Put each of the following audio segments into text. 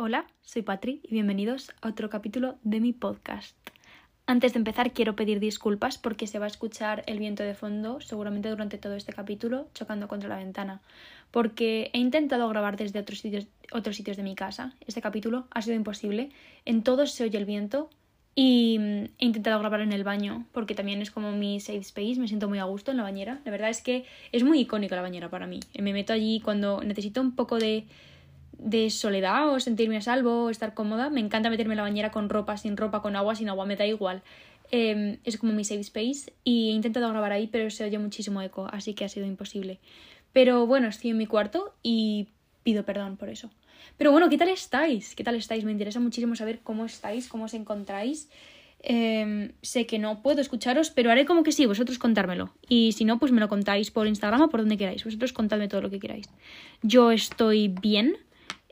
Hola, soy Patri y bienvenidos a otro capítulo de mi podcast. Antes de empezar quiero pedir disculpas porque se va a escuchar el viento de fondo seguramente durante todo este capítulo chocando contra la ventana porque he intentado grabar desde otros sitios, otros sitios de mi casa. Este capítulo ha sido imposible. En todos se oye el viento y he intentado grabar en el baño porque también es como mi safe space, me siento muy a gusto en la bañera. La verdad es que es muy icónica la bañera para mí. Me meto allí cuando necesito un poco de de soledad o sentirme a salvo o estar cómoda. Me encanta meterme en la bañera con ropa, sin ropa, con agua, sin agua, me da igual. Em, es como mi safe space y he intentado grabar ahí, pero se oye muchísimo eco, así que ha sido imposible. Pero bueno, estoy en mi cuarto y pido perdón por eso. Pero bueno, ¿qué tal estáis? ¿Qué tal estáis? Me interesa muchísimo saber cómo estáis, cómo os encontráis. Em, sé que no puedo escucharos, pero haré como que sí, vosotros contármelo. Y si no, pues me lo contáis por Instagram o por donde queráis. Vosotros contadme todo lo que queráis. Yo estoy bien,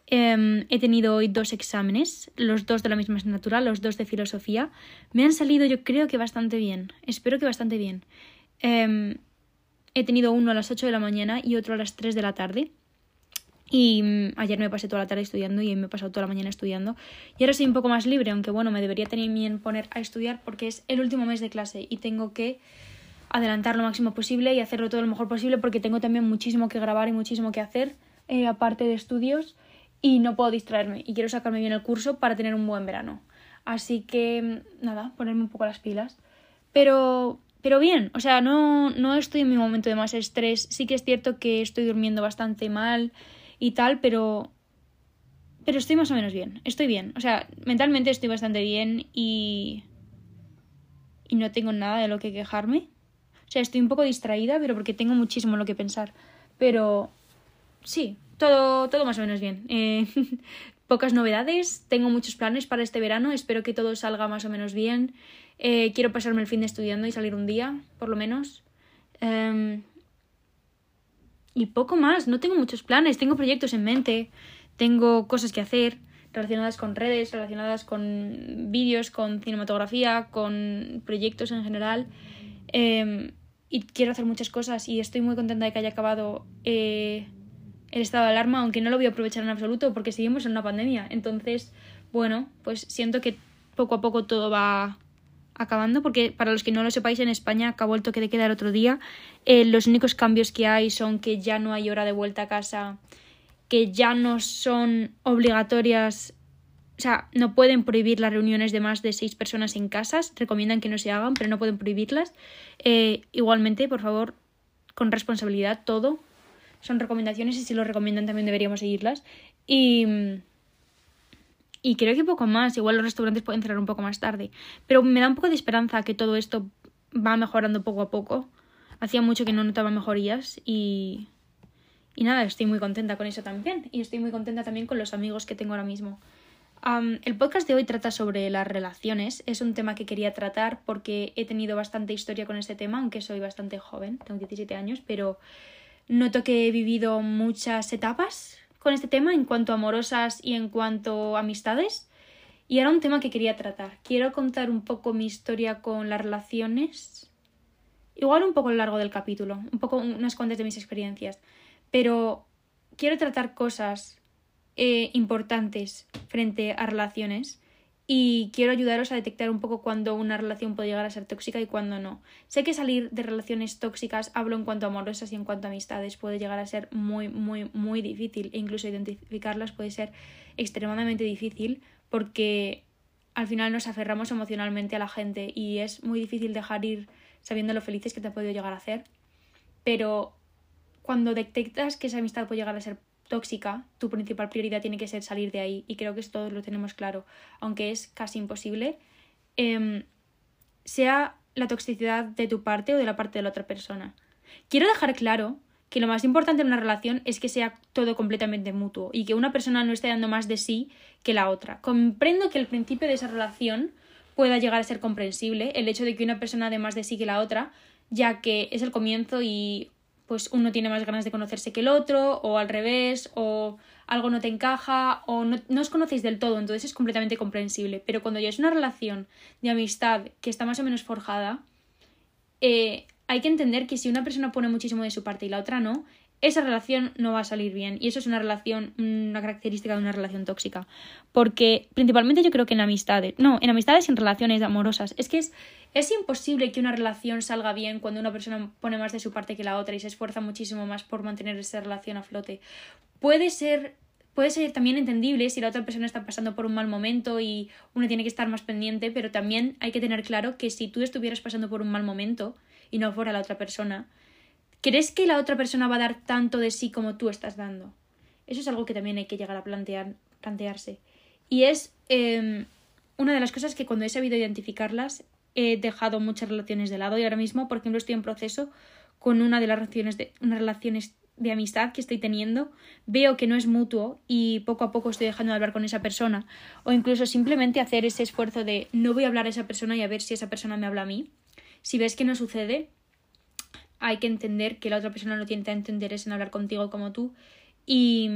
Em, he tenido hoy dos exámenes, los dos de la misma asignatura, los dos de filosofía. Me han salido yo creo que bastante bien, espero que bastante bien. Em, he tenido uno a las 8 de la mañana y otro a las 3 de la tarde. Y mm, ayer me pasé toda la tarde estudiando y me he pasado toda la mañana estudiando. Y ahora soy un poco más libre, aunque bueno, me debería bien poner a estudiar porque es el último mes de clase y tengo que adelantar lo máximo posible y hacerlo todo lo mejor posible porque tengo también muchísimo que grabar y muchísimo que hacer, eh, aparte de estudios y no puedo distraerme y quiero sacarme bien el curso para tener un buen verano. Así que nada, ponerme un poco las pilas. Pero pero bien, o sea, no, no estoy en mi momento de más estrés. Sí que es cierto que estoy durmiendo bastante mal y tal, pero pero estoy más o menos bien. Estoy bien, o sea, mentalmente estoy bastante bien y y no tengo nada de lo que quejarme. O sea, estoy un poco distraída, pero porque tengo muchísimo lo que pensar. Pero sí, todo, todo más o menos bien. Eh, pocas novedades, tengo muchos planes para este verano, espero que todo salga más o menos bien. Eh, quiero pasarme el fin de estudiando y salir un día, por lo menos. Em, y poco más, no tengo muchos planes, tengo proyectos en mente, tengo cosas que hacer relacionadas con redes, relacionadas con vídeos, con cinematografía, con proyectos en general. Em, y quiero hacer muchas cosas y estoy muy contenta de que haya acabado eh, el estado de alarma, aunque no lo voy a aprovechar en absoluto porque seguimos en una pandemia. Entonces, bueno, pues siento que poco a poco todo va acabando, porque para los que no lo sepáis, en España acabó el toque de queda el otro día. Eh, los únicos cambios que hay son que ya no hay hora de vuelta a casa, que ya no son obligatorias, o sea, no pueden prohibir las reuniones de más de seis personas en casas, recomiendan que no se hagan, pero no pueden prohibirlas. Eh, igualmente, por favor, con responsabilidad todo, son recomendaciones y si lo recomiendan también deberíamos seguirlas. Y, y creo que poco más, igual los restaurantes pueden cerrar un poco más tarde. Pero me da un poco de esperanza que todo esto va mejorando poco a poco. Hacía mucho que no notaba mejorías y, y nada, estoy muy contenta con eso también. Y estoy muy contenta también con los amigos que tengo ahora mismo. el podcast de hoy trata sobre las relaciones. Es un tema que quería tratar porque he tenido bastante historia con este tema, aunque soy bastante joven, tengo 17 años, pero Noto que he vivido muchas etapas con este tema en cuanto a amorosas y en cuanto a amistades. Y era un tema que quería tratar. Quiero contar un poco mi historia con las relaciones. Igual un poco a lo largo del capítulo, un poco unas cuantas de mis experiencias. Pero quiero tratar cosas eh, importantes frente a relaciones y quiero ayudaros a detectar un poco cuando una relación puede llegar a ser tóxica y cuando no. Sé que salir de relaciones tóxicas, hablo en cuanto a amorosas y en cuanto a amistades, puede llegar a ser muy, muy, muy difícil e incluso identificarlas puede ser extremadamente difícil porque al final nos aferramos emocionalmente a la gente y es muy difícil dejar ir sabiendo lo felices que te ha podido llegar a hacer. Pero cuando detectas que esa amistad puede llegar a ser tóxica, tu principal prioridad tiene que ser salir de ahí. Y creo que todos lo tenemos claro, aunque es casi imposible. Em, sea la toxicidad de tu parte o de la parte de la otra persona. Quiero dejar claro que lo más importante en una relación es que sea todo completamente mutuo y que una persona no esté dando más de sí que la otra. Comprendo que el principio de esa relación pueda llegar a ser comprensible, el hecho de que una persona dé más de sí que la otra, ya que es el comienzo y pues uno tiene más ganas de conocerse que el otro, o al revés, o algo no te encaja, o no, os conocéis del todo, entonces es completamente comprensible. Pero cuando ya es una relación de amistad que está más o menos forjada, eh, hay que entender que si una persona pone muchísimo de su parte y la otra no, esa relación no va a salir bien. Y eso es una relación, una característica de una relación tóxica. Porque principalmente yo creo que en amistades, no, en amistades y en relaciones amorosas, es que es, es imposible que una relación salga bien cuando una persona pone más de su parte que la otra y se esfuerza muchísimo más por mantener esa relación a flote. Puede ser puede ser también entendible si la otra persona está pasando por un mal momento y uno tiene que estar más pendiente, pero también hay que tener claro que si tú estuvieras pasando por un mal momento y no fuera la otra persona, ¿crees que la otra persona va a dar tanto de sí como tú estás dando? Eso es algo que también hay que llegar a plantear, plantearse. Y es em, una de las cosas que cuando he sabido identificarlas he dejado muchas relaciones de lado y ahora mismo, por ejemplo, estoy en proceso con una de las relaciones de relaciones de amistad que estoy teniendo, veo que no es mutuo y poco a poco estoy dejando de hablar con esa persona. O incluso simplemente hacer ese esfuerzo de no voy a hablar a esa persona y a ver si esa persona me habla a mí. Si ves que no sucede, hay que entender que la otra persona no tiene tanto interés en hablar contigo como tú y,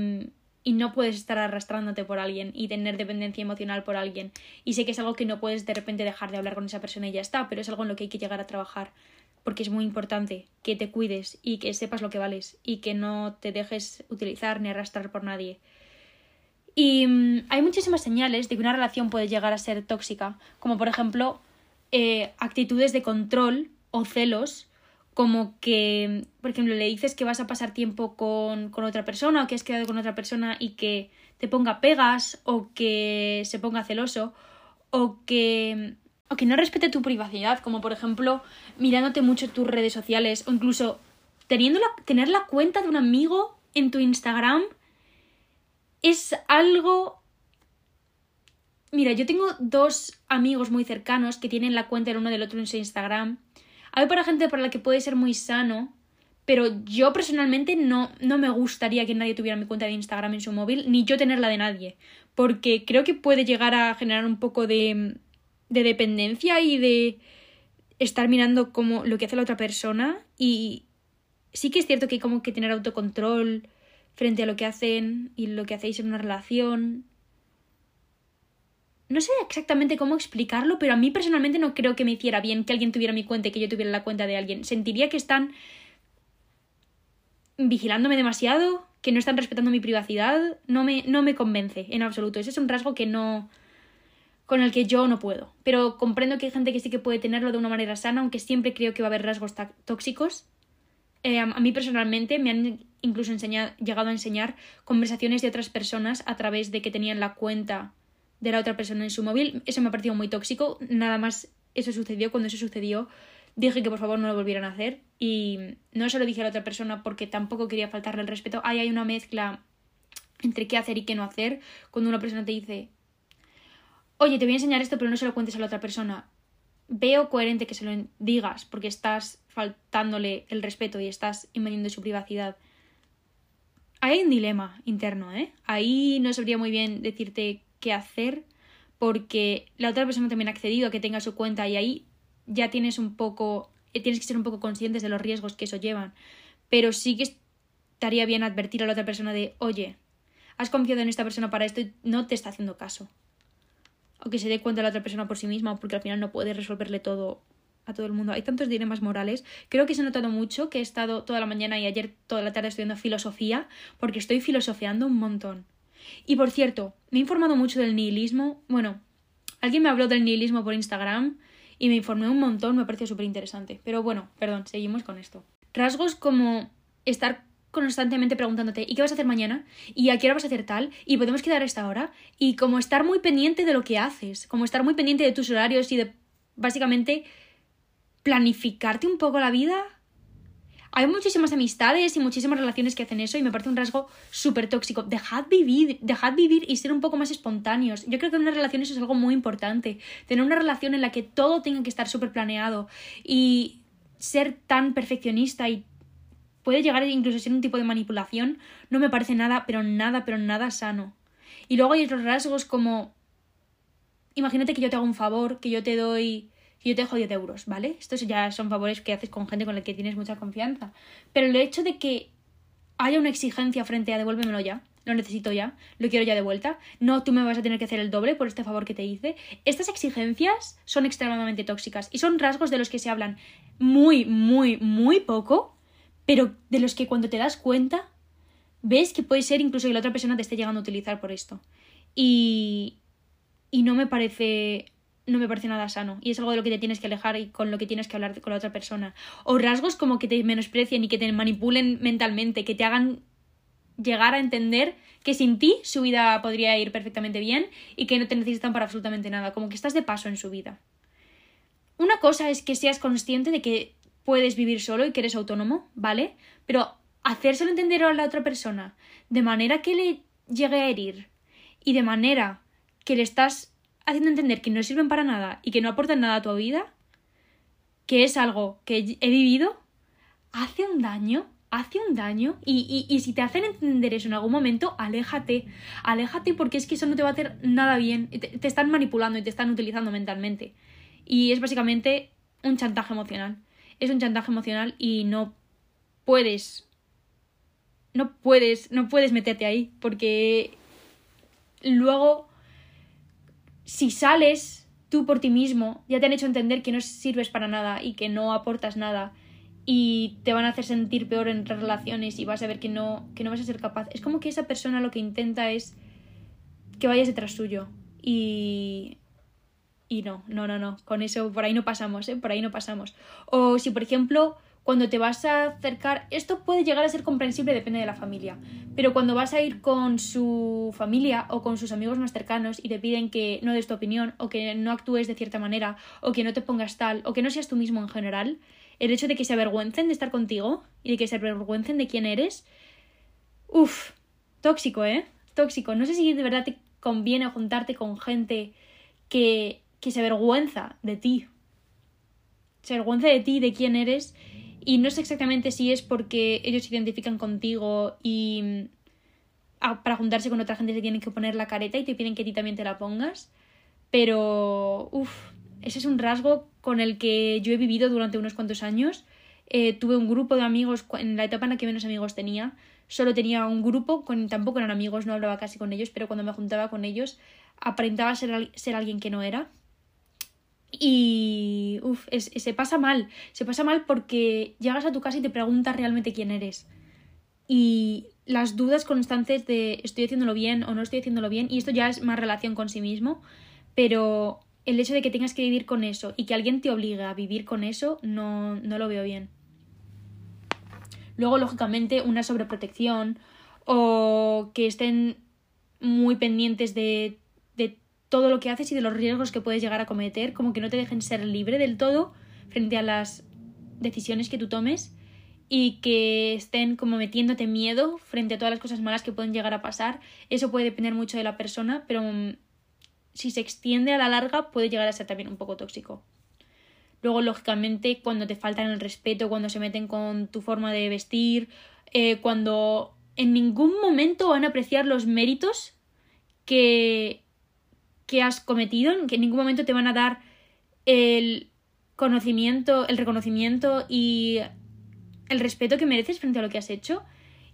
y no puedes estar arrastrándote por alguien y tener dependencia emocional por alguien. Y sé que es algo que no puedes de repente dejar de hablar con esa persona y ya está, pero es algo en lo que hay que llegar a trabajar porque es muy importante que te cuides y que sepas lo que vales y que no te dejes utilizar ni arrastrar por nadie. Y mm, hay muchísimas señales de que una relación puede llegar a ser tóxica, como por ejemplo eh, actitudes de control o celos, como que, por ejemplo, le dices que vas a pasar tiempo con, con otra persona o que has quedado con otra persona y que te ponga pegas o que se ponga celoso o que o que no respete tu privacidad, como por ejemplo mirándote mucho tus redes sociales o incluso teniendo la, tener la cuenta de un amigo en tu Instagram es algo... Mira, yo tengo dos amigos muy cercanos que tienen la cuenta el uno del otro en su Instagram. Hay para gente para la que puede ser muy sano, pero yo personalmente no, no me gustaría que nadie tuviera mi cuenta de Instagram en su móvil, ni yo tenerla de nadie, porque creo que puede llegar a generar un poco de de dependencia y de estar mirando como lo que hace la otra persona y sí que es cierto que hay como que tener autocontrol frente a lo que hacen y lo que hacéis en una relación. No sé exactamente cómo explicarlo, pero a mí personalmente no creo que me hiciera bien que alguien tuviera mi cuenta y que yo tuviera la cuenta de alguien. Sentiría que están vigilándome demasiado, que no están respetando mi privacidad. No me, no me convence en absoluto. Ese es un rasgo que no, con el que yo no puedo. Pero comprendo que hay gente que sí que puede tenerlo de una manera sana, aunque siempre creo que va a haber rasgos tóxicos. Eh, a mí personalmente me han incluso llegado a enseñar conversaciones de otras personas a través de que tenían la cuenta de la otra persona en su móvil. Eso me ha parecido muy tóxico. Nada más eso sucedió. Cuando eso sucedió, dije que por favor no lo volvieran a hacer. Y no se lo dije a la otra persona porque tampoco quería faltarle el respeto. Ahí hay una mezcla entre qué hacer y qué no hacer. Cuando una persona te dice, oye, te voy a enseñar esto, pero no se lo cuentes a la otra persona. Veo coherente que se lo digas porque estás faltándole el respeto y estás invadiendo su privacidad. Hay un dilema interno, ¿eh? Ahí no sabría muy bien decirte qué hacer porque la otra persona también ha accedido a que tenga su cuenta y ahí ya tienes un poco, eh, tienes que ser un poco conscientes de los riesgos que eso llevan. Pero sí que estaría bien advertir a la otra persona de, oye, has confiado en esta persona para esto y no te está haciendo caso o que se dé cuenta la otra persona por sí misma, porque al final no puede resolverle todo a todo el mundo. Hay tantos dilemas morales. Creo que se ha notado mucho que he estado toda la mañana y ayer toda la tarde estudiando filosofía, porque estoy filosofeando un montón. Y por cierto, me he informado mucho del nihilismo. Bueno, alguien me habló del nihilismo por Instagram y me informé un montón, me pareció súper interesante. Pero bueno, perdón, seguimos con esto. Rasgos como estar constantemente preguntándote ¿y qué vas a hacer mañana? ¿y a qué hora vas a hacer tal? ¿y podemos quedar a esta hora? y como estar muy pendiente de lo que haces, como estar muy pendiente de tus horarios y de básicamente planificarte un poco la vida. Hay muchísimas amistades y muchísimas relaciones que hacen eso y me parece un rasgo súper tóxico. Dejad vivir, dejad vivir y ser un poco más espontáneos. Yo creo que en una relación eso es algo muy importante. Tener una relación en la que todo tenga que estar súper planeado y ser tan perfeccionista y puede llegar incluso a ser un tipo de manipulación, no me parece nada, pero nada, pero nada sano. Y luego hay otros rasgos como, imagínate que yo te hago un favor, que yo te doy, yo te dejo 10 euros, ¿vale? Estos ya son favores que haces con gente con la que tienes mucha confianza. Pero el hecho de que haya una exigencia frente a devuélvemelo ya, lo necesito ya, lo quiero ya de vuelta, no, tú me vas a tener que hacer el doble por este favor que te hice. Estas exigencias son extremadamente tóxicas y son rasgos de los que se hablan muy, muy, muy poco pero de los que cuando te das cuenta, ves que puede ser incluso que la otra persona te esté llegando a utilizar por esto. Y, y no me parece no me parece nada sano. Y es algo de lo que te tienes que alejar y con lo que tienes que hablar con la otra persona. O rasgos como que te menosprecien y que te manipulen mentalmente que te hagan llegar a entender que sin ti su vida podría ir perfectamente bien y que no te necesitan para absolutamente nada como que estás de paso en su vida. Una cosa es que seas consciente de que puedes vivir solo y que eres autónomo vale pero hacérselo entender a la otra persona de manera que le llegue a herir y de manera que le estás haciendo entender que no sirven para nada y que no aportan nada a tu vida, que es algo que he vivido, hace un daño, hace un daño. Y, y, si te hacen entender eso en algún momento, aléjate, aléjate porque es que eso no te va a hacer nada bien. Te, te están manipulando y te están utilizando mentalmente. Y es básicamente un chantaje emocional. Es un chantaje emocional y no puedes no puedes, no puedes meterte ahí, porque luego, si sales tú por ti mismo, ya te han hecho entender que no sirves para nada y que no aportas nada y te van a hacer sentir peor en relaciones y vas a ver que no, que no vas a ser capaz. Es como que esa persona lo que intenta es que vayas detrás suyo y... Y no, no, no, no, con eso por ahí no pasamos, ¿eh? Por ahí no pasamos. O si, por ejemplo, cuando te vas a acercar, esto puede llegar a ser comprensible, depende de la familia, pero cuando vas a ir con su familia o con sus amigos más cercanos y te piden que no des tu opinión o que no actúes de cierta manera o que no te pongas tal o que no seas tú mismo en general, el hecho de que se avergüencen de estar contigo y de que se avergüencen de quién eres, uff, tóxico, ¿eh? Tóxico. No sé si de verdad te conviene juntarte con gente que, que se avergüenza de ti. Se avergüenza de ti, de quién eres y no sé exactamente si es porque ellos se identifican contigo y mm, para juntarse con otra gente se tienen que poner la careta y te piden que a ti también te la pongas. Pero, uff, ese es un rasgo con el que yo he vivido durante unos cuantos años. Eh, tuve un grupo de amigos en la etapa en la que menos amigos tenía. Solo tenía un grupo, con, tampoco eran amigos, no hablaba casi con ellos, pero cuando me juntaba con ellos aparentaba ser, ser alguien que no era. Y uf, se pasa mal, se pasa mal porque llegas a tu casa y te preguntas realmente quién eres. Y las dudas constantes de estoy haciéndolo bien o no estoy haciéndolo bien, y esto ya es más relación con sí mismo, pero el hecho de que tengas que vivir con eso y que alguien te obligue a vivir con eso, no, no lo veo bien. Luego, lógicamente, una sobreprotección o que estén muy pendientes de todo lo que haces y de los riesgos que puedes llegar a cometer, como que no te dejen ser libre del todo frente a las decisiones que tú tomes y que estén como metiéndote miedo frente a todas las cosas malas que pueden llegar a pasar. Eso puede depender mucho de la persona, pero mm, si se extiende a la larga puede llegar a ser también un poco tóxico. Luego, lógicamente, cuando te faltan el respeto, cuando se meten con tu forma de vestir, eh, cuando en ningún momento van a apreciar los méritos que que has cometido, que en ningún momento te van a dar el conocimiento, el reconocimiento y el respeto que mereces frente a lo que has hecho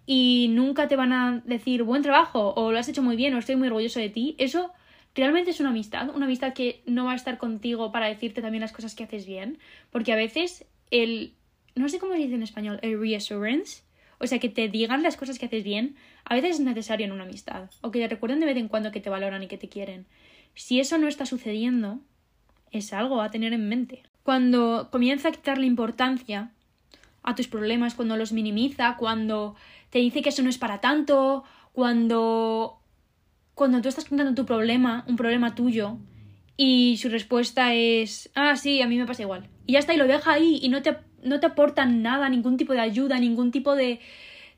y nunca te van a decir buen trabajo o lo has hecho muy bien o estoy muy orgulloso de ti, eso realmente es una amistad, una amistad que no va a estar contigo para decirte también las cosas que haces bien, porque a veces el no sé cómo se dice en español, el reassurance, o sea, que te digan las cosas que haces bien, a veces es necesario en una amistad, o que te recuerden de vez en cuando que te valoran y que te quieren. Si eso no está sucediendo, es algo a tener en mente. Cuando comienza a quitarle importancia a tus problemas, cuando los minimiza, cuando te dice que eso no es para tanto, cuando cuando tú estás contando tu problema, un problema tuyo, y su respuesta es, ah, sí, a mí me pasa igual. Y ya está, y lo deja ahí y no te, no te aportan nada, ningún tipo de ayuda, ningún tipo de,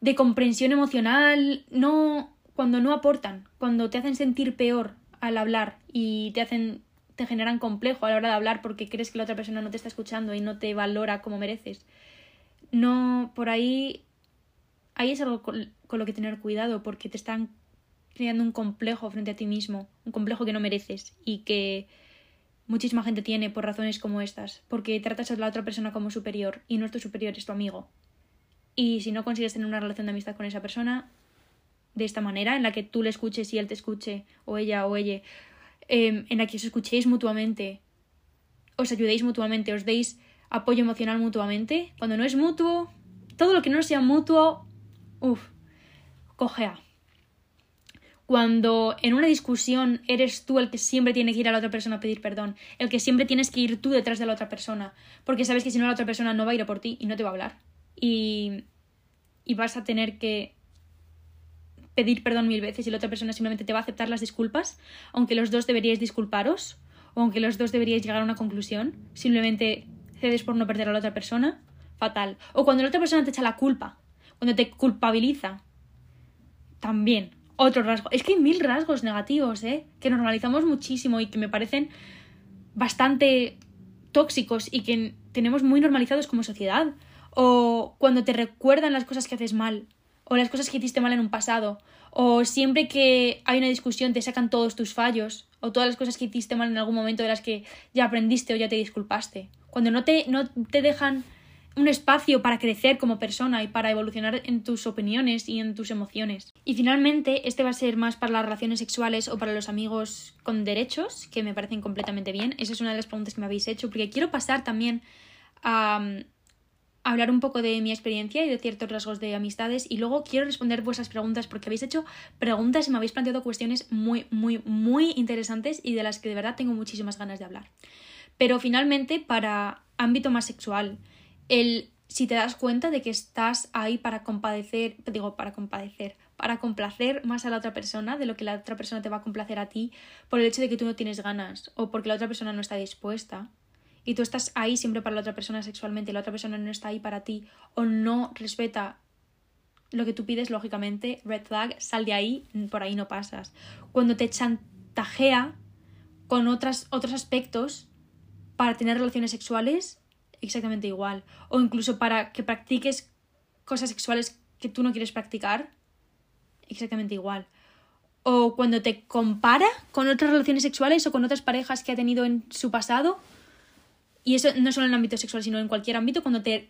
de comprensión emocional, no, cuando no aportan, cuando te hacen sentir peor al hablar y te hacen te generan complejo a la hora de hablar porque crees que la otra persona no te está escuchando y no te valora como mereces. No, por ahí ahí es algo con, lo que tener cuidado porque te están creando un complejo frente a ti mismo, un complejo que no mereces y que muchísima gente tiene por razones como estas, porque tratas a la otra persona como superior y no es tu superior, es tu amigo. Y si no consigues tener una relación de amistad con esa persona, de esta manera, en la que tú le escuches y él te escuche, o ella o ella, em, en la que os escuchéis mutuamente, os ayudéis mutuamente, os deis apoyo emocional mutuamente. Cuando no es mutuo, todo lo que no sea mutuo, uff, cojea. Cuando en una discusión eres tú el que siempre tiene que ir a la otra persona a pedir perdón, el que siempre tienes que ir tú detrás de la otra persona, porque sabes que si no la otra persona no va a ir a por ti y no te va a hablar. Y, y vas a tener que pedir perdón mil veces y la otra persona simplemente te va a aceptar las disculpas, aunque los dos deberíais disculparos, o aunque los dos deberíais llegar a una conclusión, simplemente cedes por no perder a la otra persona, fatal. O cuando la otra persona te echa la culpa, cuando te culpabiliza, también. Otro rasgo. Es que hay mil rasgos negativos, ¿eh? Que normalizamos muchísimo y que me parecen bastante tóxicos y que tenemos muy normalizados como sociedad. O cuando te recuerdan las cosas que haces mal, o las cosas que hiciste mal en un pasado, o siempre que hay una discusión te sacan todos tus fallos, o todas las cosas que hiciste mal en algún momento de las que ya aprendiste o ya te disculpaste. Cuando no te, no te dejan un espacio para crecer como persona y para evolucionar en tus opiniones y en tus emociones. Y finalmente, este va a ser más para las relaciones sexuales o para los amigos con derechos, que me parecen completamente bien. Esa es una de las preguntas que me habéis hecho, porque quiero pasar también a, hablar un poco de mi experiencia y de ciertos rasgos de amistades y luego quiero responder vuestras preguntas porque habéis hecho preguntas y me habéis planteado cuestiones muy, muy, muy interesantes y de las que de verdad tengo muchísimas ganas de hablar. Pero finalmente, para ámbito más sexual, el si te das cuenta de que estás ahí para compadecer, digo, para compadecer, para complacer más a la otra persona de lo que la otra persona te va a complacer a ti por el hecho de que tú no tienes ganas o porque la otra persona no está dispuesta y tú estás ahí siempre para la otra persona sexualmente y la otra persona no está ahí para ti o no respeta lo que tú pides, lógicamente, red flag, sal de ahí, por ahí no pasas. Cuando te chantajea con otras, otros aspectos para tener relaciones sexuales, exactamente igual. O incluso para que practiques cosas sexuales que tú no quieres practicar, exactamente igual. O cuando te compara con otras relaciones sexuales o con otras parejas que ha tenido en su pasado. Y eso no solo en el ámbito sexual, sino en cualquier ámbito, cuando te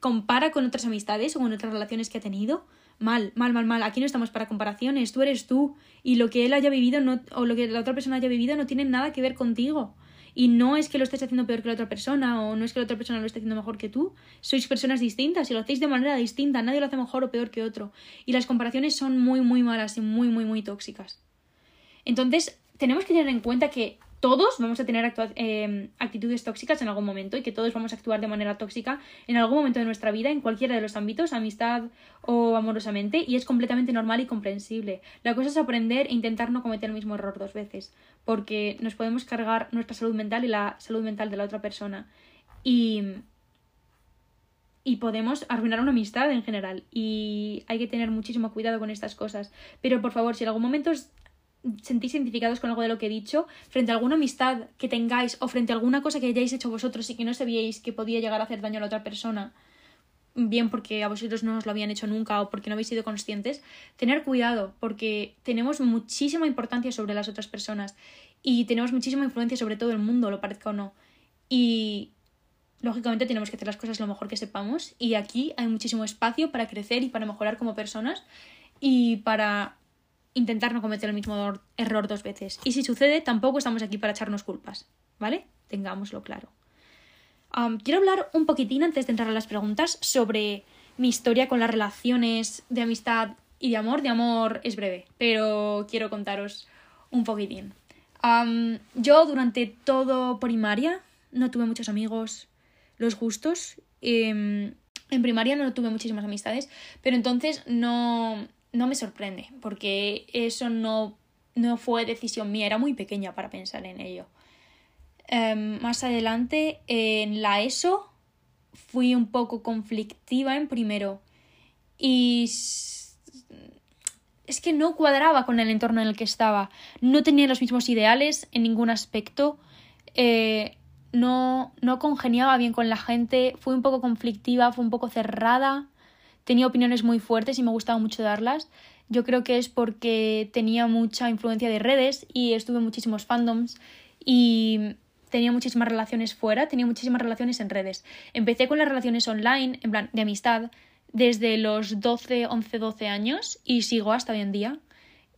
compara con otras amistades o con otras relaciones que ha tenido. Mal, mal, mal, mal. Aquí no estamos para comparaciones. Tú eres tú. Y lo que él haya vivido no, o lo que la otra persona haya vivido no tiene nada que ver contigo. Y no es que lo estés haciendo peor que la otra persona o no es que la otra persona lo esté haciendo mejor que tú. Sois personas distintas y lo hacéis de manera distinta. Nadie lo hace mejor o peor que otro. Y las comparaciones son muy, muy malas y muy, muy, muy tóxicas. Entonces, tenemos que tener en cuenta que todos vamos a tener eh, actitudes tóxicas en algún momento y que todos vamos a actuar de manera tóxica en algún momento de nuestra vida, en cualquiera de los ámbitos, amistad o amorosamente, y es completamente normal y comprensible. La cosa es aprender e intentar no cometer el mismo error dos veces, porque nos podemos cargar nuestra salud mental y la salud mental de la otra persona. Y, y podemos arruinar una amistad en general. Y hay que tener muchísimo cuidado con estas cosas. Pero por favor, si en algún momento sentís identificados con algo de lo que he dicho, frente a alguna amistad que tengáis o frente a alguna cosa que hayáis hecho vosotros y que no sabíais que podía llegar a hacer daño a la otra persona, bien porque a vosotros no os lo habían hecho nunca o porque no habéis sido conscientes, tener cuidado porque tenemos muchísima importancia sobre las otras personas y tenemos muchísima influencia sobre todo el mundo, lo parezca o no. Y lógicamente tenemos que hacer las cosas lo mejor que sepamos y aquí hay muchísimo espacio para crecer y para mejorar como personas y para intentar no cometer el mismo error dos veces. Y si sucede, tampoco estamos aquí para echarnos culpas, ¿vale? Tengámoslo claro. quiero hablar un poquitín antes de entrar a las preguntas sobre mi historia con las relaciones de amistad y de amor. De amor es breve, pero quiero contaros un poquitín. yo durante todo primaria no tuve muchos amigos, los gustos. Em, en primaria no tuve muchísimas amistades, pero entonces no, no me sorprende, porque eso no, no fue decisión mía, era muy pequeña para pensar en ello. Em, más adelante, en la ESO, fui un poco conflictiva en primero y es que no cuadraba con el entorno en el que estaba. No tenía los mismos ideales en ningún aspecto. Eh, no, no congeniaba bien con la gente. Fui un poco conflictiva, fue un poco cerrada tenía opiniones muy fuertes y me gustaba mucho darlas. Yo creo que es porque tenía mucha influencia de redes y estuve en muchísimos fandoms y tenía muchísimas relaciones fuera, tenía muchísimas relaciones en redes. Empecé con las relaciones online, en plan de amistad, desde los 12, 11, 12 años y sigo hasta hoy en día.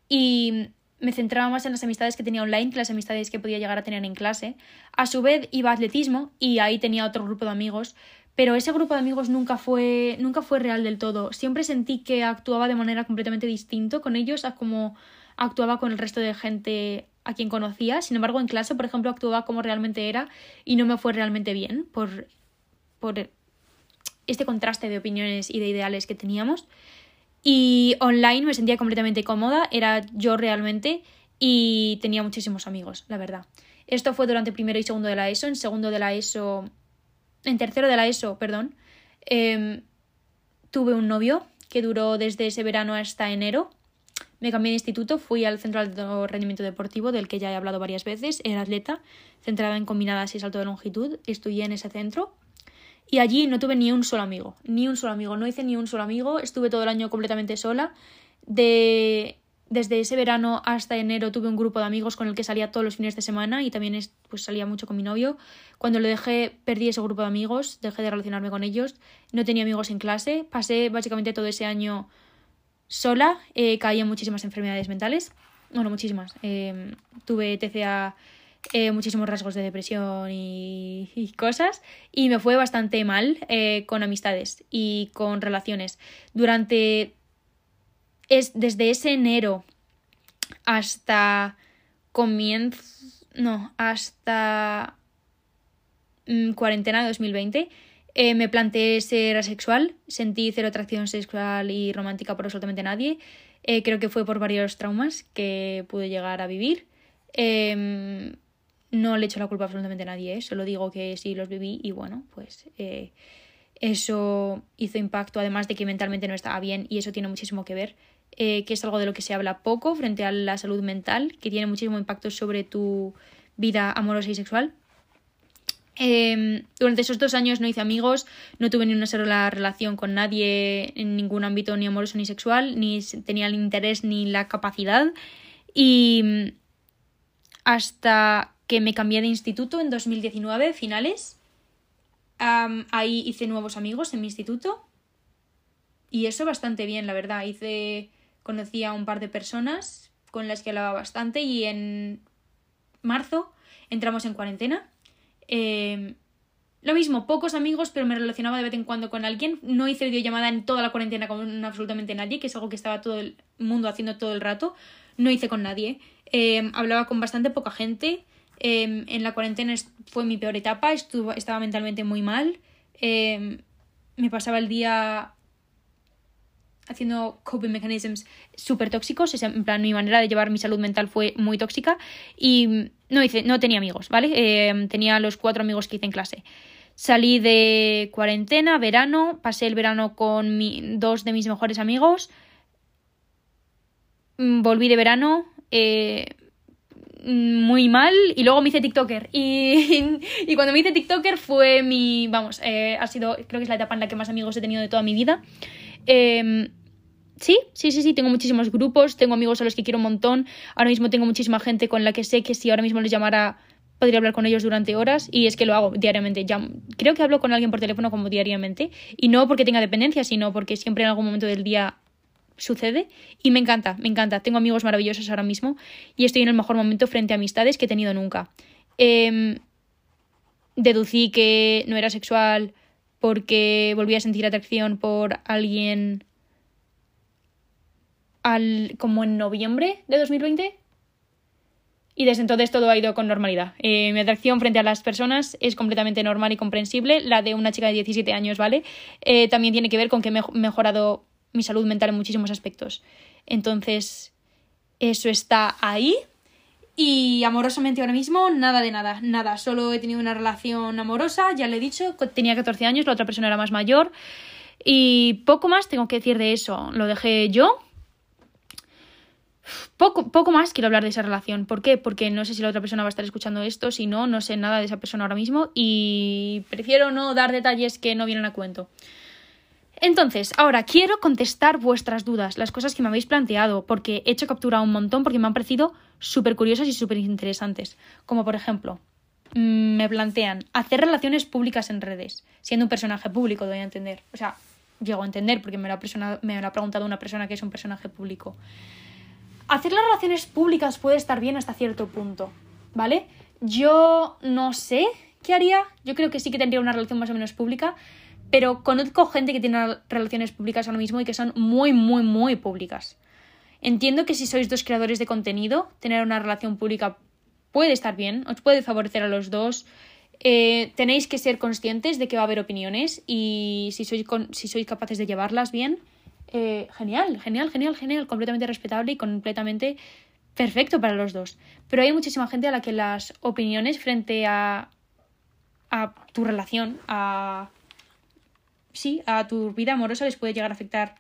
Y me centraba más en las amistades que tenía online que las amistades que podía llegar a tener en clase. A su vez iba a atletismo y ahí tenía otro grupo de amigos, pero ese grupo de amigos nunca fue, nunca fue real del todo. Siempre sentí que actuaba de manera completamente distinta con ellos a como actuaba con el resto de gente a quien conocía. Sin embargo, en clase, por ejemplo, actuaba como realmente era y no me fue realmente bien por, por este contraste de opiniones y de ideales que teníamos. Y online me sentía completamente cómoda, era yo realmente y tenía muchísimos amigos, la verdad. Esto fue durante primero y segundo de la ESO. En segundo de la ESO en tercero de la ESO, perdón, em, tuve un novio que duró desde ese verano hasta enero. Me cambié de instituto, fui al Centro de Rendimiento Deportivo, del que ya he hablado varias veces. Era atleta, centrada en combinadas y salto de longitud. Estudié en ese centro. Y allí no tuve ni un solo amigo, ni un solo amigo, no hice ni un solo amigo, estuve todo el año completamente sola. De desde ese verano hasta enero tuve un grupo de amigos con el que salía todos los fines de semana y también pues salía mucho con mi novio. Cuando lo dejé, perdí ese grupo de amigos, dejé de relacionarme con ellos, no tenía amigos en clase, pasé básicamente todo ese año sola, eh, caí en muchísimas enfermedades mentales, bueno, muchísimas. Eh, tuve TCA, eh, muchísimos rasgos de depresión y, y, cosas, y me fue bastante mal con amistades y con relaciones. Durante es desde ese enero hasta comienzo, no, hasta mm, cuarentena de 2020, eh, me planteé ser asexual, sentí cero atracción sexual y romántica por absolutamente nadie. Eh, creo que fue por varios traumas que pude llegar a vivir. Em, no le echo la culpa absolutamente a nadie, ¿eh? solo digo que sí los viví y bueno, pues eso hizo impacto, además de que mentalmente no estaba bien y eso tiene muchísimo que ver eh, que es algo de lo que se habla poco frente a la salud mental, que tiene muchísimo impacto sobre tu vida amorosa y sexual. Em, durante esos dos años no hice amigos, no tuve ni una sola relación con nadie en ningún ámbito, ni amoroso ni sexual, ni tenía el interés ni la capacidad. Y mm, hasta que me cambié de instituto en 2019, finales, ahí hice nuevos amigos en mi instituto. Y eso bastante bien, la verdad. Hice conocí a un par de personas con las que hablaba bastante y en marzo entramos en cuarentena. Em, lo mismo, pocos amigos, pero me relacionaba de vez en cuando con alguien. No hice videollamada en toda la cuarentena con absolutamente nadie, que es algo que estaba todo el mundo haciendo todo el rato. No hice con nadie. Em, hablaba con bastante poca gente. Em, en la cuarentena fue mi peor etapa, estuvo, estaba mentalmente muy mal. me pasaba el día haciendo coping mechanisms súper tóxicos. En plan, mi manera de llevar mi salud mental fue muy tóxica y no, hice, no tenía amigos, ¿vale? Eh, tenía los cuatro amigos que hice en clase. Salí de cuarentena, verano, pasé el verano con dos de mis mejores amigos. Mm, volví de verano, eh, muy mal y luego me hice TikToker. Y, y, cuando me hice TikToker fue mi, vamos, eh, ha sido, creo que es la etapa en la que más amigos he tenido de toda mi vida. Eh, sí, sí, sí, sí, tengo muchísimos grupos, tengo amigos a los que quiero un montón. Ahora mismo tengo muchísima gente con la que sé que si ahora mismo les llamara podría hablar con ellos durante horas y es que lo hago diariamente. Creo que hablo con alguien por teléfono como diariamente y no porque tenga dependencia, sino porque siempre en algún momento del día sucede y me encanta, me encanta. Tengo amigos maravillosos ahora mismo y estoy en el mejor momento frente a amistades que he tenido nunca. Eh, deducí que no era sexual porque volví a sentir atracción por alguien al, como en noviembre de 2020. Y desde entonces todo ha ido con normalidad. Eh, mi atracción frente a las personas es completamente normal y comprensible. La de una chica de 17 años, ¿vale? Eh, también tiene que ver con que he mejorado mi salud mental en muchísimos aspectos. Entonces, eso está ahí. Y amorosamente ahora mismo, nada de nada, nada. Solo he tenido una relación amorosa, ya le he dicho, tenía 14 años, la otra persona era más mayor. Y poco más tengo que decir de eso. Lo dejé yo. Poco, poco más quiero hablar de esa relación. ¿Por qué? Porque no sé si la otra persona va a estar escuchando esto, si no, no sé nada de esa persona ahora mismo y prefiero no dar detalles que no vienen a cuento. Entonces, ahora quiero contestar vuestras dudas, las cosas que me habéis planteado, porque he hecho captura un montón porque me han parecido súper curiosas y súper interesantes. Como por ejemplo, mm, me plantean hacer relaciones públicas en redes, siendo un personaje público, doy a entender. O sea, llego a entender porque me lo, ha me lo ha preguntado una persona que es un personaje público. Hacer las relaciones públicas puede estar bien hasta cierto punto, ¿vale? Yo no sé qué haría. Yo creo que sí que tendría una relación más o menos pública pero conozco gente que tiene relaciones públicas ahora mismo y que son muy, muy, muy públicas. Entiendo que si sois dos creadores de contenido, tener una relación pública puede estar bien, os puede favorecer a los dos. Eh, tenéis que ser conscientes de que va a haber opiniones y si sois, si sois capaces de llevarlas bien, eh, genial, genial, genial, genial, completamente respetable y completamente perfecto para los dos. Pero hay muchísima gente a la que las opiniones frente a, a tu relación, a sí, a tu vida amorosa les puede llegar a afectar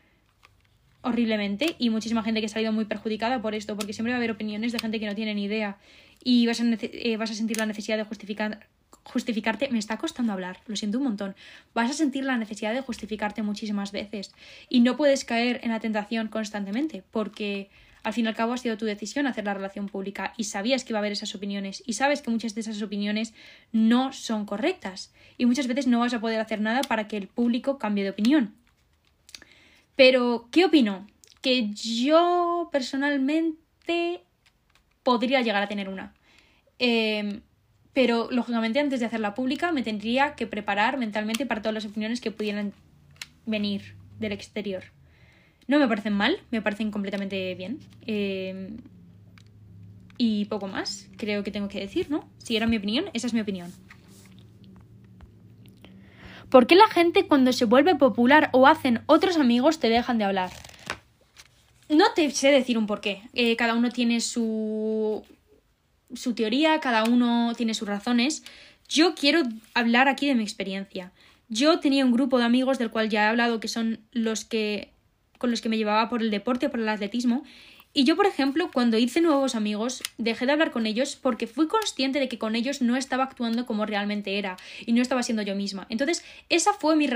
horriblemente y muchísima gente que ha salido muy perjudicada por esto, porque siempre va a haber opiniones de gente que no tiene ni idea y vas a, eh, vas a sentir la necesidad de justificar, justificarte. Me está costando hablar, lo siento un montón. Vas a sentir la necesidad de justificarte muchísimas veces y no puedes caer en la tentación constantemente, porque al fin y al cabo ha sido tu decisión hacer la relación pública y sabías que iba a haber esas opiniones y sabes que muchas de esas opiniones no son correctas y muchas veces no vas a poder hacer nada para que el público cambie de opinión. Pero, ¿qué opino? Que yo personalmente podría llegar a tener una. Em, pero, lógicamente, antes de hacerla pública, me tendría que preparar mentalmente para todas las opiniones que pudieran venir del exterior. No me parecen mal, me parecen completamente bien. Em, y poco más, creo que tengo que decir, ¿no? Si era mi opinión, esa es mi opinión. ¿Por qué la gente cuando se vuelve popular o hacen otros amigos te dejan de hablar? No te sé decir un porqué. Eh, cada uno tiene su, su teoría, cada uno tiene sus razones. Yo quiero hablar aquí de mi experiencia. Yo tenía un grupo de amigos del cual ya he hablado que son los que con los que me llevaba por el deporte, por el atletismo, y yo, por ejemplo, cuando hice nuevos amigos, dejé de hablar con ellos porque fui consciente de que con ellos no estaba actuando como realmente era y no estaba siendo yo misma. Entonces, esa fue mi,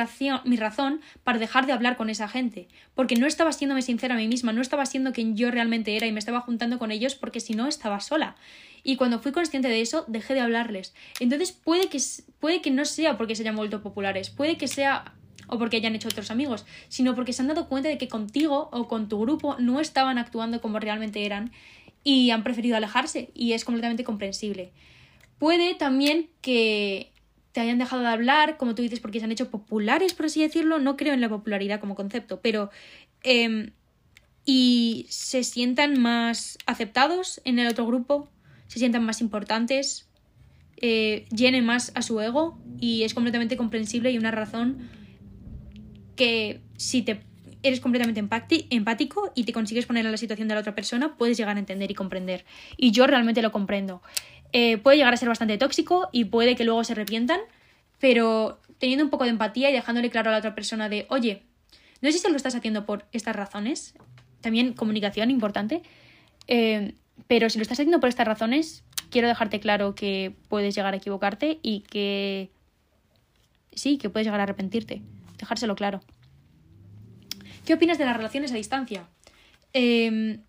mi razón para dejar de hablar con esa gente, porque no estaba siéndome sincera a mí misma, no estaba siendo quien yo realmente era y me estaba juntando con ellos porque si no estaba sola. Y cuando fui consciente de eso, dejé de hablarles. Entonces, puede que, puede que no sea porque se hayan vuelto populares, puede que sea o porque hayan hecho otros amigos, sino porque se han dado cuenta de que contigo o con tu grupo no estaban actuando como realmente eran y han preferido alejarse y es completamente comprensible. Puede también que te hayan dejado de hablar, como tú dices, porque se han hecho populares, por así decirlo. No creo en la popularidad como concepto, pero... Em, y se sientan más aceptados en el otro grupo, se sientan más importantes, eh, llenen más a su ego y es completamente comprensible y una razón que si te eres completamente empático y te consigues poner en la situación de la otra persona, puedes llegar a entender y comprender. Y yo realmente lo comprendo. Eh, puede llegar a ser bastante tóxico y puede que luego se arrepientan, pero teniendo un poco de empatía y dejándole claro a la otra persona de, oye, no sé si lo estás haciendo por estas razones, también comunicación importante, eh, pero si lo estás haciendo por estas razones, quiero dejarte claro que puedes llegar a equivocarte y que sí, que puedes llegar a arrepentirte dejárselo claro. ¿Qué opinas de las relaciones a distancia? Em,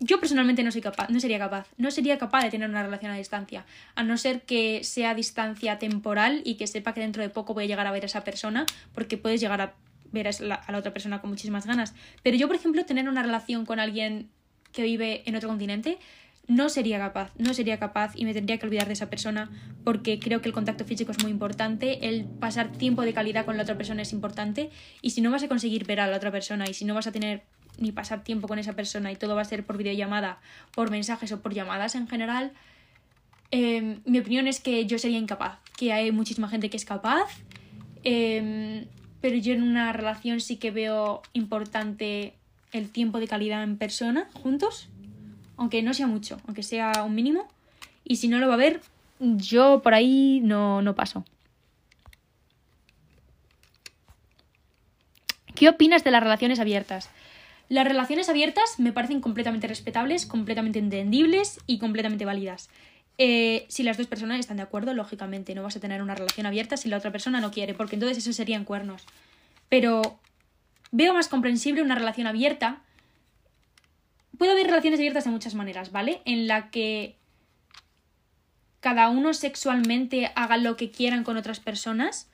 yo personalmente no soy capaz, no sería capaz, no sería capaz de tener una relación a distancia, a no ser que sea distancia temporal y que sepa que dentro de poco voy a llegar a ver a esa persona, porque puedes llegar a ver a la, a la otra persona con muchísimas ganas. Pero yo, por ejemplo, tener una relación con alguien que vive en otro continente, no sería capaz, no sería capaz y me tendría que olvidar de esa persona porque creo que el contacto físico es muy importante, el pasar tiempo de calidad con la otra persona es importante y si no vas a conseguir ver a la otra persona y si no vas a tener ni pasar tiempo con esa persona y todo va a ser por videollamada, por mensajes o por llamadas en general, em, mi opinión es que yo sería incapaz, que hay muchísima gente que es capaz, em, pero yo en una relación sí que veo importante el tiempo de calidad en persona, juntos aunque no sea mucho, aunque sea un mínimo. Y si no lo va a ver, yo por ahí no, no paso. ¿Qué opinas de las relaciones abiertas? Las relaciones abiertas me parecen completamente respetables, completamente entendibles y completamente válidas. Eh, si las dos personas están de acuerdo, lógicamente no vas a tener una relación abierta si la otra persona no quiere, porque entonces eso serían cuernos. Pero veo más comprensible una relación abierta puede haber relaciones abiertas de muchas maneras, ¿vale? En la que cada uno sexualmente haga lo que quieran con otras personas.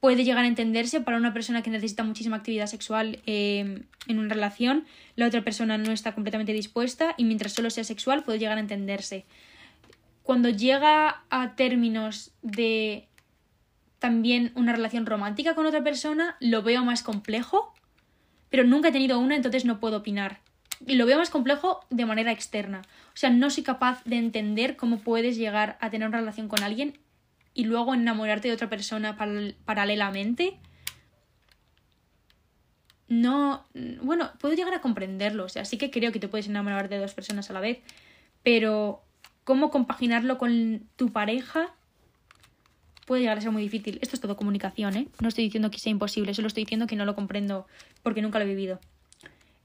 Puede llegar a entenderse para una persona que necesita muchísima actividad sexual em, en una relación, la otra persona no está completamente dispuesta y mientras solo sea sexual puede llegar a entenderse. Cuando llega a términos de también una relación romántica con otra persona, lo veo más complejo, pero nunca he tenido una, entonces no puedo opinar. Y lo veo más complejo de manera externa. O sea, no soy capaz de entender cómo puedes llegar a tener una relación con alguien y luego enamorarte de otra persona paralelamente. No, bueno, puedo llegar a comprenderlo, o sea, sí que creo que te puedes enamorar de dos personas a la vez, pero cómo compaginarlo con tu pareja puede llegar a ser muy difícil. Esto es todo comunicación, ¿eh? No estoy diciendo que sea imposible, solo estoy diciendo que no lo comprendo porque nunca lo he vivido.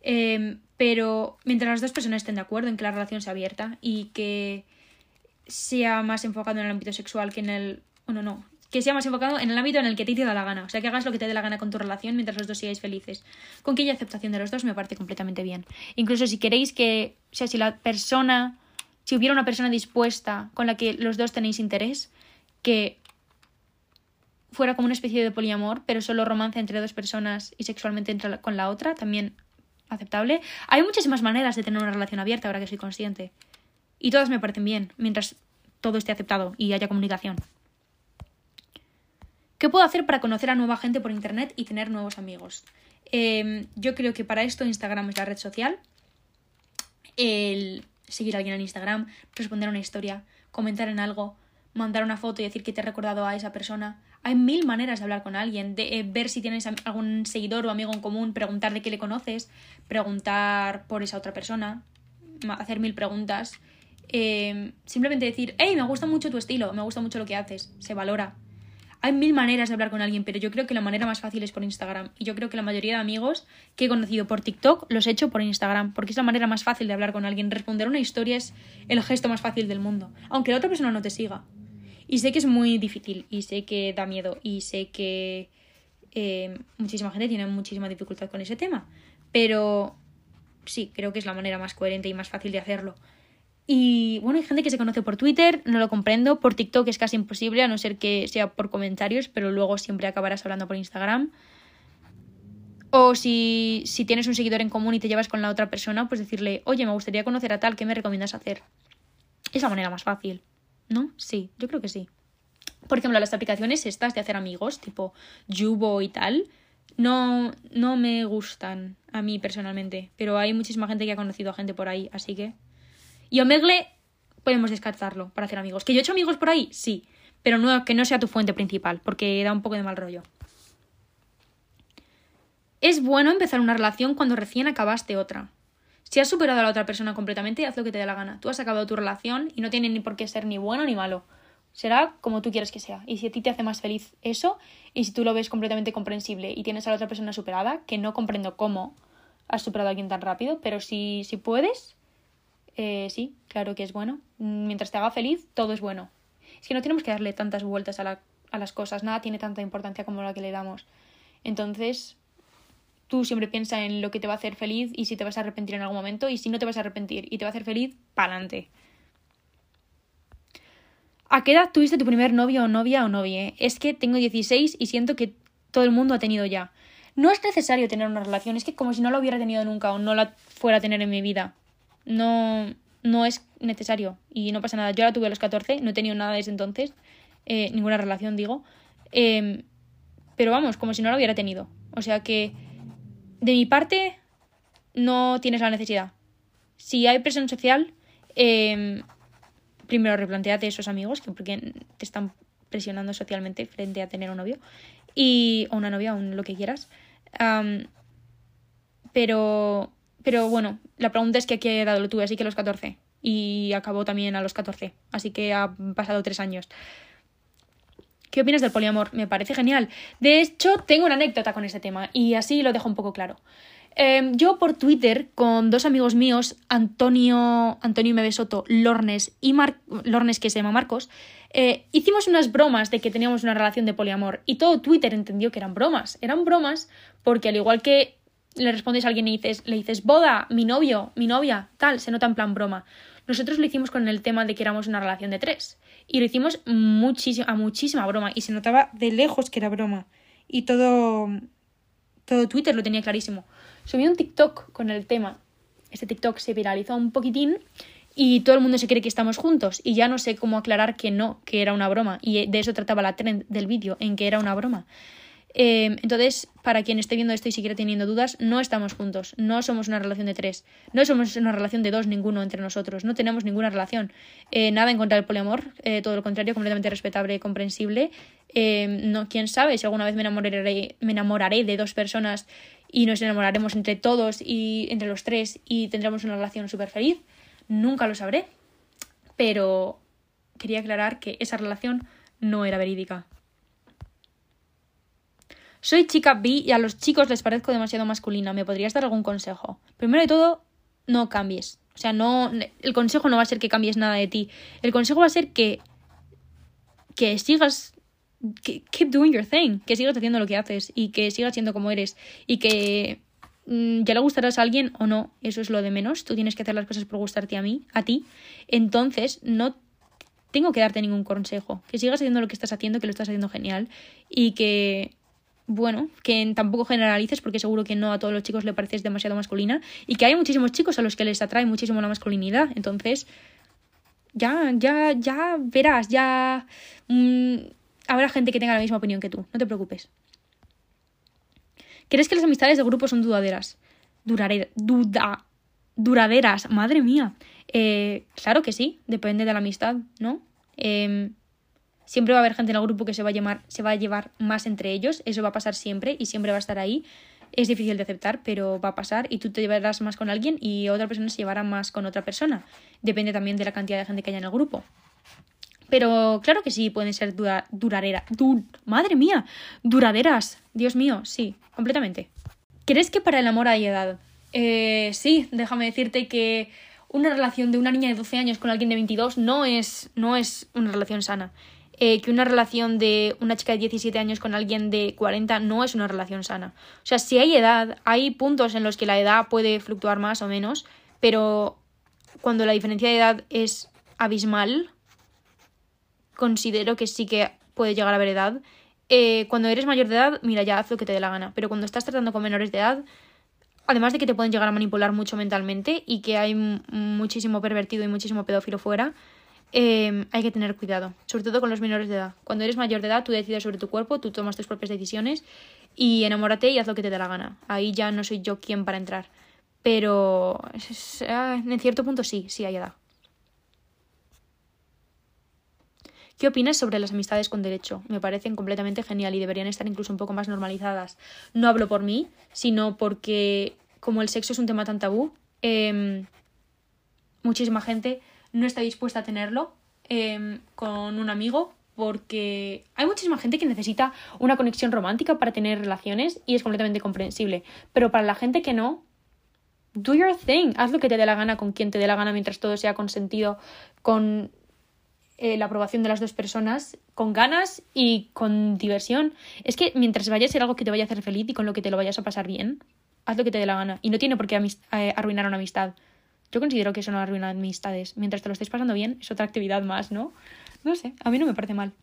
Em, pero mientras las dos personas estén de acuerdo en que la relación sea abierta y que sea más enfocado en el ámbito sexual que en el... Bueno, no, que sea más enfocado en el ámbito en el que te, te da la gana. O sea, que hagas lo que te dé la gana con tu relación mientras los dos sigáis felices. Con que haya aceptación de los dos me parece completamente bien. Incluso si queréis que, o sea, si la persona, si hubiera una persona dispuesta con la que los dos tenéis interés, que fuera como una especie de poliamor, pero solo romance entre dos personas y sexualmente entre con la otra, también aceptable. Hay muchísimas maneras de tener una relación abierta, ahora que soy consciente. Y todas me parecen bien, mientras todo esté aceptado y haya comunicación. ¿Qué puedo hacer para conocer a nueva gente por internet y tener nuevos amigos? Em, yo creo que para esto Instagram es la red social. El seguir a alguien en Instagram, responder a una historia, comentar en algo, mandar una foto y decir que te he recordado a esa persona. Hay mil maneras de hablar con alguien, de eh, ver si tienes algún seguidor o amigo en común, preguntar de qué le conoces, preguntar por esa otra persona, hacer mil preguntas. Em, simplemente decir, hey, me gusta mucho tu estilo, me gusta mucho lo que haces, se valora. Hay mil maneras de hablar con alguien, pero yo creo que la manera más fácil es por Instagram. Y yo creo que la mayoría de amigos que he conocido por TikTok los he hecho por Instagram, porque es la manera más fácil de hablar con alguien. Responder una historia es el gesto más fácil del mundo, aunque la otra persona no te siga. Y sé que es muy difícil, y sé que da miedo, y sé que eh, muchísima gente tiene muchísima dificultad con ese tema. Pero sí, creo que es la manera más coherente y más fácil de hacerlo. Y bueno, hay gente que se conoce por Twitter, no lo comprendo. Por TikTok es casi imposible, a no ser que sea por comentarios, pero luego siempre acabarás hablando por Instagram. O si, si tienes un seguidor en común y te llevas con la otra persona, pues decirle, oye, me gustaría conocer a tal, ¿qué me recomiendas hacer? Es la manera más fácil, ¿no? Sí, yo creo que sí. Por ejemplo, las aplicaciones estas de hacer amigos, tipo Yubo y tal, no, no me gustan a mí personalmente, pero hay muchísima gente que ha conocido a gente por ahí, así que y Omegle podemos descartarlo para hacer amigos. ¿Que yo he hecho amigos por ahí? Sí. Pero no, que no sea tu fuente principal, porque da un poco de mal rollo. Es bueno empezar una relación cuando recién acabaste otra. Si has superado a la otra persona completamente, haz lo que te dé la gana. Tú has acabado tu relación y no tiene ni por qué ser ni bueno ni malo. Será como tú quieres que sea. Y si a ti te hace más feliz eso, y si tú lo ves completamente comprensible y tienes a la otra persona superada, que no comprendo cómo has superado a alguien tan rápido, pero si, si puedes, eh, sí, claro que es bueno. Mientras te haga feliz, todo es bueno. Es que no tenemos que darle tantas vueltas a, la, a las cosas, nada tiene tanta importancia como la que le damos. Entonces, tú siempre piensa en lo que te va a hacer feliz y si te vas a arrepentir en algún momento y si no te vas a arrepentir y te va a hacer feliz, pa'lante. ¿A qué edad tuviste tu primer novio o novia o novia? Es que tengo 16 y siento que todo el mundo ha tenido ya. No es necesario tener una relación, es que como si no la hubiera tenido nunca o no la fuera a tener en mi vida no, no es necesario y no pasa nada. Yo la tuve a los 14, no he tenido nada desde entonces, eh, ninguna relación, digo. Em, pero vamos, como si no la hubiera tenido. O sea que, de mi parte, no tienes la necesidad. Si hay presión social, eh, primero replanteate esos amigos, que porque te están presionando socialmente frente a tener un novio y o una novia o lo que quieras. pero pero bueno, la pregunta es que a qué edad lo tuve, así que a los 14. Y acabó también a los 14. Así que ha pasado tres años. ¿Qué opinas del poliamor? Me parece genial. De hecho, tengo una anécdota con este tema y así lo dejo un poco claro. Em, yo por Twitter, con dos amigos míos, Antonio, Antonio Mebesoto, Lornes y Mar Lornes, que se llama Marcos, eh, hicimos unas bromas de que teníamos una relación de poliamor y todo Twitter entendió que eran bromas. Eran bromas porque al igual que le respondes a alguien y dices, le dices, boda, mi novio, mi novia, tal, se nota en plan broma. Nosotros lo hicimos con el tema de que éramos una relación de tres. Y lo hicimos muchísimo, a muchísima broma. Y se notaba de lejos que era broma. Y todo, todo Twitter lo tenía clarísimo. Subí un TikTok con el tema. Este TikTok se viralizó un poquitín. y todo el mundo se cree que estamos juntos y ya no sé cómo aclarar que no, que era una broma y de eso trataba la trend del vídeo, en que era una broma. Em, entonces, para quien esté viendo esto y siquiera teniendo dudas, no estamos juntos, no somos una relación de tres, no somos una relación de dos ninguno entre nosotros, no tenemos ninguna relación. Eh, nada en contra del poliamor, eh, todo lo contrario, completamente respetable y comprensible. Em, no, quién sabe si alguna vez me enamoraré, me enamoraré de dos personas y nos enamoraremos entre todos y entre los tres y tendremos una relación súper feliz. Nunca lo sabré. Pero quería aclarar que esa relación no era verídica. Soy chica B y a los chicos les parezco demasiado masculina. ¿Me podrías dar algún consejo? Primero de todo, no cambies. O sea, no. El consejo no va a ser que cambies nada de ti. El consejo va a ser que. que sigas. Que, keep doing your thing. Que sigas haciendo lo que haces. Y que sigas siendo como eres. Y que. Mm, ya le gustarás a alguien o no. Eso es lo de menos. Tú tienes que hacer las cosas por gustarte a mí. A ti. Entonces, no tengo que darte ningún consejo. Que sigas haciendo lo que estás haciendo, que lo estás haciendo genial. Y que bueno, que tampoco generalices porque seguro que no a todos los chicos le pareces demasiado masculina y que hay muchísimos chicos a los que les atrae muchísimo la masculinidad. Entonces, ya, ya, ya verás, ya mm, habrá gente que tenga la misma opinión que tú, no te preocupes. ¿Crees que las amistades de grupo son dudaderas? Durare, duda, duraderas, madre mía. Eh, claro que sí, depende de la amistad, ¿no? Eh, Siempre va a haber gente en el grupo que se va a llamar, se va a llevar más entre ellos, eso va a pasar siempre y siempre va a estar ahí. Es difícil de aceptar, pero va a pasar y tú te llevarás más con alguien y otra persona se llevará más con otra persona. Depende también de la cantidad de gente que haya en el grupo. Pero claro que sí, pueden ser duraderas. madre mía, duraderas. Dios mío, sí, completamente. ¿Crees que para el amor hay edad? Eh, sí, déjame decirte que una relación de una niña de 12 años con alguien de 22 no es, no es una relación sana. Eh, que una relación de una chica de 17 años con alguien de 40 no es una relación sana. O sea, si hay edad, hay puntos en los que la edad puede fluctuar más o menos, pero cuando la diferencia de edad es abismal, considero que sí que puede llegar a haber edad. Eh, cuando eres mayor de edad, mira, ya haz lo que te dé la gana. Pero cuando estás tratando con menores de edad, además de que te pueden llegar a manipular mucho mentalmente y que hay muchísimo pervertido y muchísimo pedófilo fuera, Em, hay que tener cuidado, sobre todo con los menores de edad. Cuando eres mayor de edad, tú decides sobre tu cuerpo, tú tomas tus propias decisiones y enamórate y haz lo que te dé la gana. Ahí ya no soy yo quien para entrar. Pero ah, en cierto punto sí, sí hay edad. ¿Qué opinas sobre las amistades con derecho? Me parecen completamente genial y deberían estar incluso un poco más normalizadas. No hablo por mí, sino porque como el sexo es un tema tan tabú, eh, muchísima gente no está dispuesta a tenerlo em, con un amigo porque hay muchísima gente que necesita una conexión romántica para tener relaciones y es completamente comprensible. Pero para la gente que no, do your thing, haz lo que te dé la gana con quien te dé la gana mientras todo sea consentido, con eh, la aprobación de las dos personas, con ganas y con diversión. Es que mientras vaya a ser algo que te vaya a hacer feliz y con lo que te lo vayas a pasar bien, haz lo que te dé la gana. Y no tiene por qué eh, arruinar una amistad. Yo considero que eso no arruina amistades. Mientras te lo estés pasando bien, es otra actividad más, ¿no? No sé, a mí no me parece mal.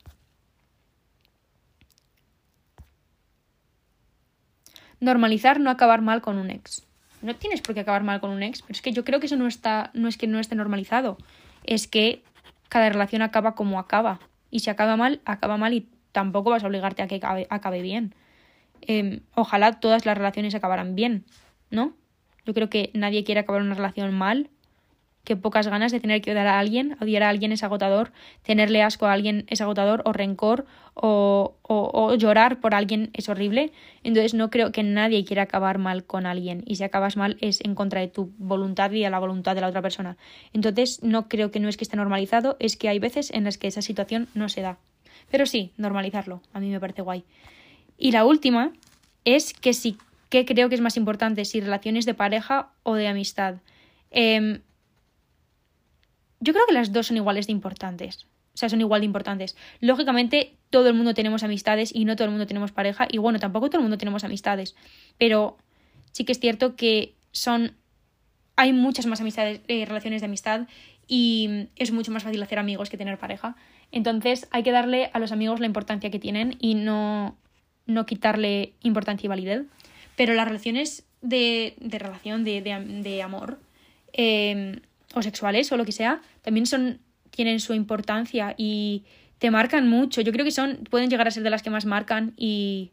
Normalizar no acabar mal con un ex. No tienes por qué acabar mal con un ex, pero es que yo creo que eso no está, no es que no esté normalizado. Es que cada relación acaba como acaba. Y si acaba mal, acaba mal y tampoco vas a obligarte a que acabe, bien. Em, ojalá todas las relaciones acabaran bien, ¿no? Yo creo que nadie quiere acabar una relación mal, que pocas ganas de tener que odiar a alguien, odiar a alguien es agotador, tenerle asco a alguien es agotador, o rencor, o, o, llorar por alguien es horrible. Entonces no creo que nadie quiera acabar mal con alguien, y si acabas mal es en contra de tu voluntad y a la voluntad de la otra persona. Entonces no creo que no es que esté normalizado, es que hay veces en las que esa situación no se da. Pero sí, normalizarlo, a mí me parece guay. Y la última es que si ¿Qué creo que es más importante? Si relaciones de pareja o de amistad. Em, yo creo que las dos son iguales de importantes. O sea, son igual de importantes. Lógicamente, todo el mundo tenemos amistades y no todo el mundo tenemos pareja. Y bueno, tampoco todo el mundo tenemos amistades. Pero sí que es cierto que son. Hay muchas más amistades, eh, relaciones de amistad y es mucho más fácil hacer amigos que tener pareja. Entonces hay que darle a los amigos la importancia que tienen y no, no quitarle importancia y validez. Pero las relaciones de, de relación, de, de, amor, em, o sexuales o lo que sea, también son, tienen su importancia y te marcan mucho. Yo creo que son, pueden llegar a ser de las que más marcan y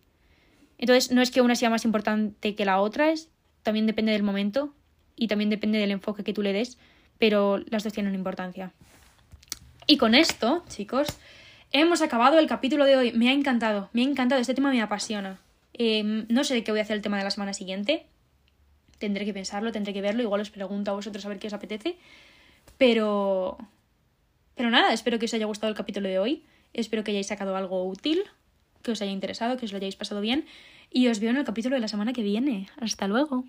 entonces no es que una sea más importante que la otra, es, también depende del momento y también depende del enfoque que tú le des, pero las dos tienen importancia. Y con esto, chicos, hemos acabado el capítulo de hoy. Me ha encantado, me ha encantado, este tema me apasiona. Em, no sé qué voy a hacer el tema de la semana siguiente. Tendré que pensarlo, tendré que verlo. Igual os pregunto a vosotros a ver qué os apetece. Pero. Pero nada, espero que os haya gustado el capítulo de hoy. Espero que hayáis sacado algo útil, que os haya interesado, que os lo hayáis pasado bien. Y os veo en el capítulo de la semana que viene. Hasta luego.